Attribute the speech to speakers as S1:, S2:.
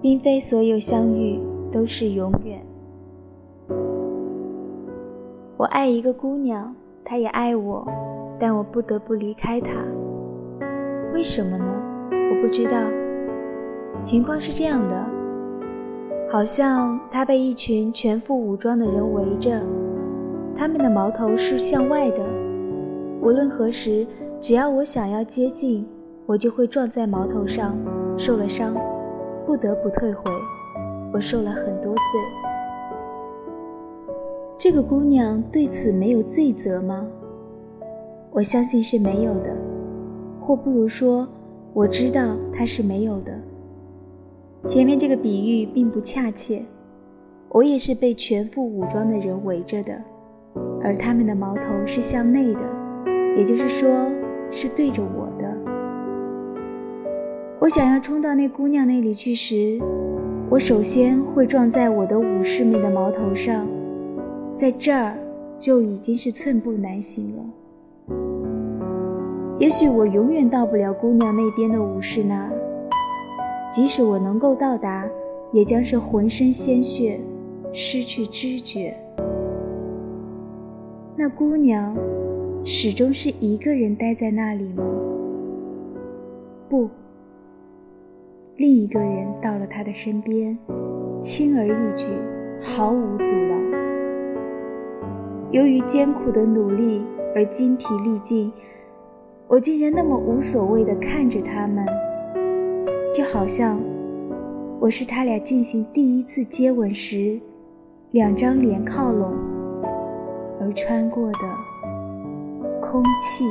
S1: 并非所有相遇都是永远。我爱一个姑娘，她也爱我，但我不得不离开她。为什么呢？我不知道。情况是这样的，好像她被一群全副武装的人围着，他们的矛头是向外的。无论何时，只要我想要接近，我就会撞在矛头上，受了伤，不得不退回。我受了很多罪。这个姑娘对此没有罪责吗？我相信是没有的，或不如说，我知道她是没有的。前面这个比喻并不恰切，我也是被全副武装的人围着的，而他们的矛头是向内的。也就是说，是对着我。我想要冲到那姑娘那里去时，我首先会撞在我的武士们的矛头上，在这儿就已经是寸步难行了。也许我永远到不了姑娘那边的武士那儿，即使我能够到达，也将是浑身鲜血，失去知觉。那姑娘。始终是一个人待在那里吗？不，另一个人到了他的身边，轻而易举，毫无阻挠。由于艰苦的努力而精疲力尽，我竟然那么无所谓地看着他们，就好像我是他俩进行第一次接吻时，两张脸靠拢而穿过的。空气。